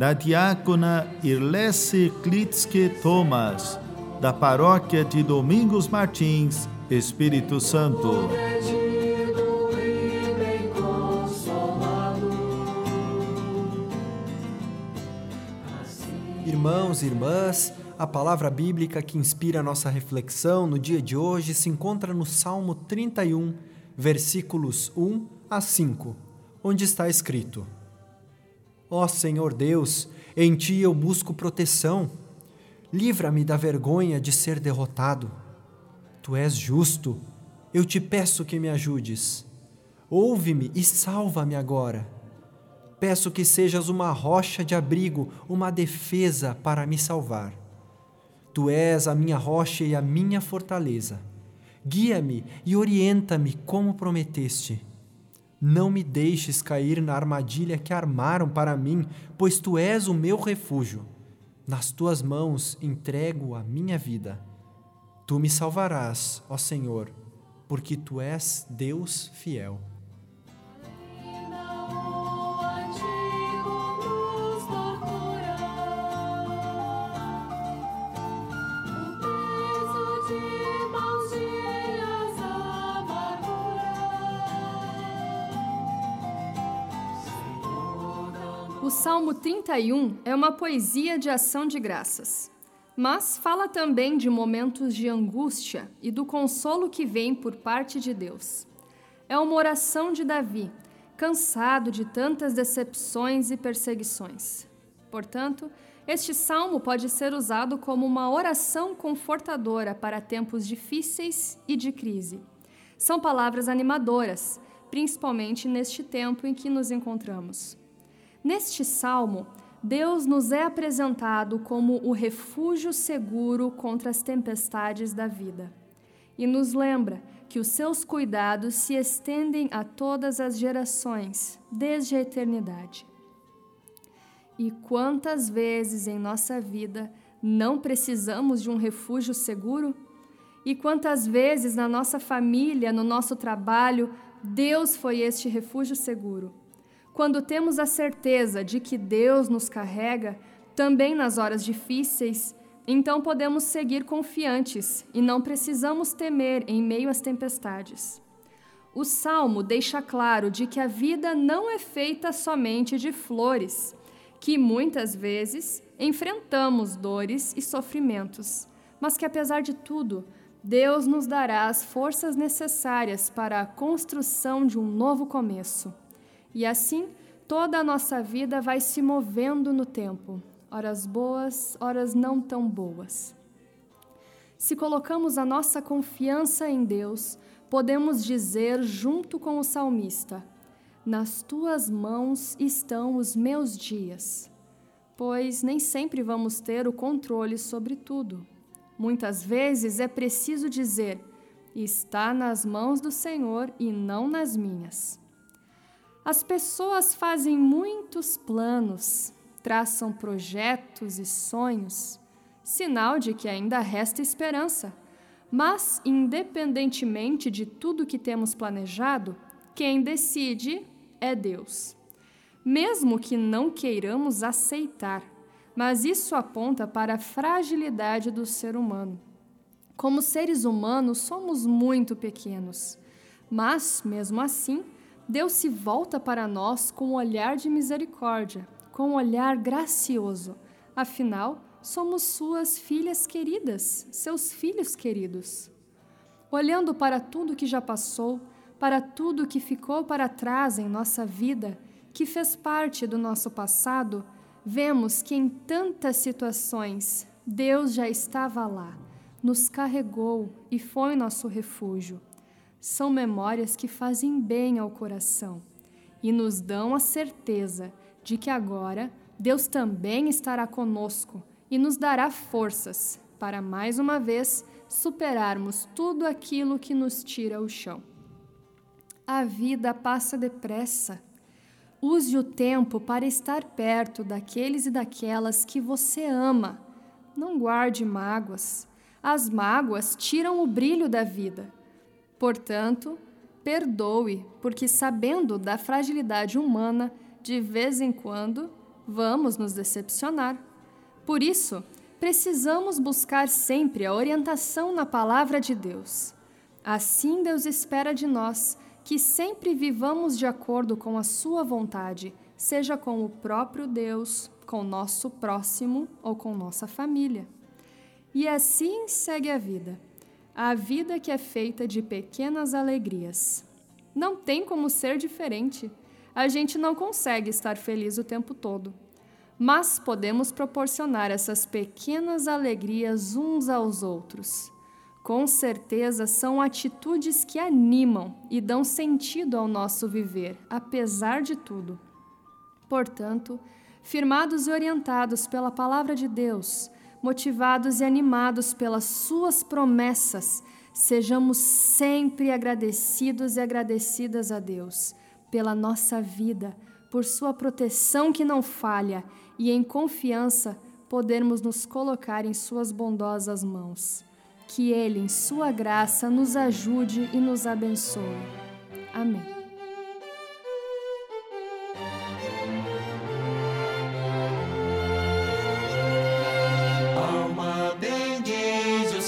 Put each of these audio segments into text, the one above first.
da diácona Irlesse Klitske Thomas, da paróquia de Domingos Martins, Espírito Santo. Irmãos e irmãs, a palavra bíblica que inspira a nossa reflexão no dia de hoje se encontra no Salmo 31, versículos 1 a 5, onde está escrito: Ó Senhor Deus, em ti eu busco proteção. Livra-me da vergonha de ser derrotado. Tu és justo, eu te peço que me ajudes. Ouve-me e salva-me agora. Peço que sejas uma rocha de abrigo, uma defesa para me salvar. Tu és a minha rocha e a minha fortaleza. Guia-me e orienta-me como prometeste. Não me deixes cair na armadilha que armaram para mim, pois tu és o meu refúgio. Nas tuas mãos entrego a minha vida. Tu me salvarás, ó Senhor, porque tu és Deus fiel. O Salmo 31 é uma poesia de ação de graças, mas fala também de momentos de angústia e do consolo que vem por parte de Deus. É uma oração de Davi, cansado de tantas decepções e perseguições. Portanto, este salmo pode ser usado como uma oração confortadora para tempos difíceis e de crise. São palavras animadoras, principalmente neste tempo em que nos encontramos. Neste salmo, Deus nos é apresentado como o refúgio seguro contra as tempestades da vida. E nos lembra que os seus cuidados se estendem a todas as gerações, desde a eternidade. E quantas vezes em nossa vida não precisamos de um refúgio seguro? E quantas vezes na nossa família, no nosso trabalho, Deus foi este refúgio seguro? Quando temos a certeza de que Deus nos carrega, também nas horas difíceis, então podemos seguir confiantes e não precisamos temer em meio às tempestades. O salmo deixa claro de que a vida não é feita somente de flores, que muitas vezes enfrentamos dores e sofrimentos, mas que apesar de tudo, Deus nos dará as forças necessárias para a construção de um novo começo. E assim, toda a nossa vida vai se movendo no tempo, horas boas, horas não tão boas. Se colocamos a nossa confiança em Deus, podemos dizer, junto com o salmista: Nas tuas mãos estão os meus dias. Pois nem sempre vamos ter o controle sobre tudo. Muitas vezes é preciso dizer: Está nas mãos do Senhor e não nas minhas. As pessoas fazem muitos planos, traçam projetos e sonhos, sinal de que ainda resta esperança. Mas, independentemente de tudo que temos planejado, quem decide é Deus. Mesmo que não queiramos aceitar, mas isso aponta para a fragilidade do ser humano. Como seres humanos, somos muito pequenos, mas, mesmo assim, Deus se volta para nós com um olhar de misericórdia, com um olhar gracioso. Afinal, somos suas filhas queridas, seus filhos queridos. Olhando para tudo que já passou, para tudo que ficou para trás em nossa vida, que fez parte do nosso passado, vemos que em tantas situações Deus já estava lá, nos carregou e foi nosso refúgio são memórias que fazem bem ao coração e nos dão a certeza de que agora Deus também estará conosco e nos dará forças para mais uma vez superarmos tudo aquilo que nos tira o chão. A vida passa depressa. Use o tempo para estar perto daqueles e daquelas que você ama. Não guarde mágoas. As mágoas tiram o brilho da vida. Portanto, perdoe, porque sabendo da fragilidade humana, de vez em quando vamos nos decepcionar. Por isso, precisamos buscar sempre a orientação na palavra de Deus. Assim, Deus espera de nós que sempre vivamos de acordo com a Sua vontade, seja com o próprio Deus, com nosso próximo ou com nossa família. E assim segue a vida a vida que é feita de pequenas alegrias. Não tem como ser diferente. A gente não consegue estar feliz o tempo todo. Mas podemos proporcionar essas pequenas alegrias uns aos outros. Com certeza são atitudes que animam e dão sentido ao nosso viver, apesar de tudo. Portanto, firmados e orientados pela palavra de Deus, motivados e animados pelas Suas promessas, sejamos sempre agradecidos e agradecidas a Deus pela nossa vida, por Sua proteção que não falha e em confiança podermos nos colocar em Suas bondosas mãos. Que Ele, em Sua graça, nos ajude e nos abençoe. Amém.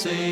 Senhor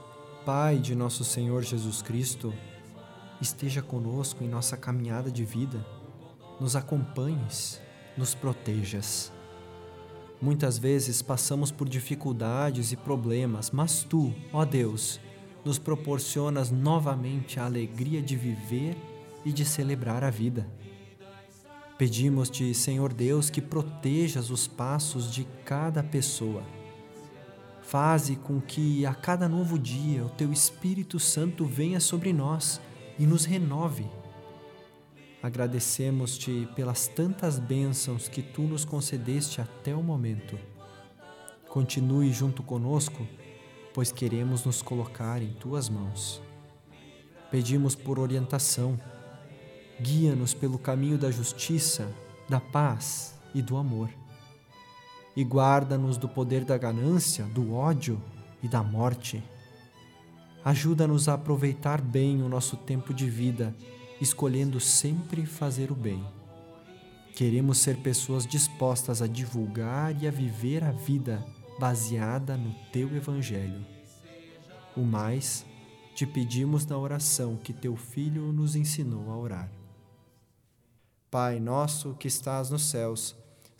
Pai de nosso Senhor Jesus Cristo, esteja conosco em nossa caminhada de vida, nos acompanhes, nos protejas. Muitas vezes passamos por dificuldades e problemas, mas tu, ó Deus, nos proporcionas novamente a alegria de viver e de celebrar a vida. Pedimos-te, Senhor Deus, que protejas os passos de cada pessoa Faze com que a cada novo dia o teu Espírito Santo venha sobre nós e nos renove. Agradecemos-te pelas tantas bênçãos que tu nos concedeste até o momento. Continue junto conosco, pois queremos nos colocar em tuas mãos. Pedimos por orientação. Guia-nos pelo caminho da justiça, da paz e do amor e guarda-nos do poder da ganância, do ódio e da morte. Ajuda-nos a aproveitar bem o nosso tempo de vida, escolhendo sempre fazer o bem. Queremos ser pessoas dispostas a divulgar e a viver a vida baseada no teu Evangelho. O mais, te pedimos na oração que teu Filho nos ensinou a orar. Pai nosso que estás nos céus,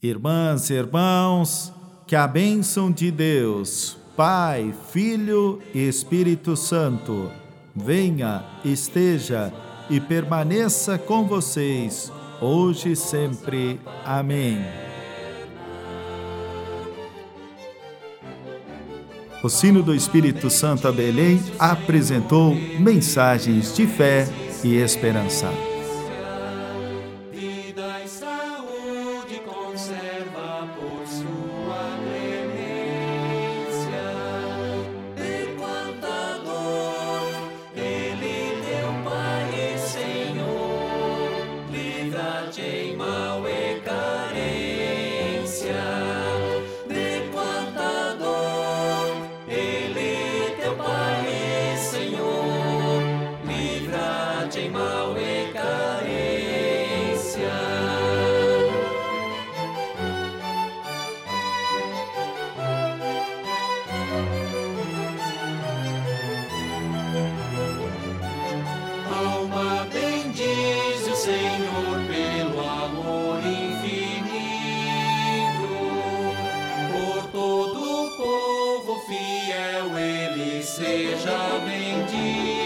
Irmãs e irmãos, que a bênção de Deus, Pai, Filho e Espírito Santo, venha, esteja e permaneça com vocês, hoje e sempre. Amém. O sino do Espírito Santo a Belém apresentou mensagens de fé e esperança. Seja bendito.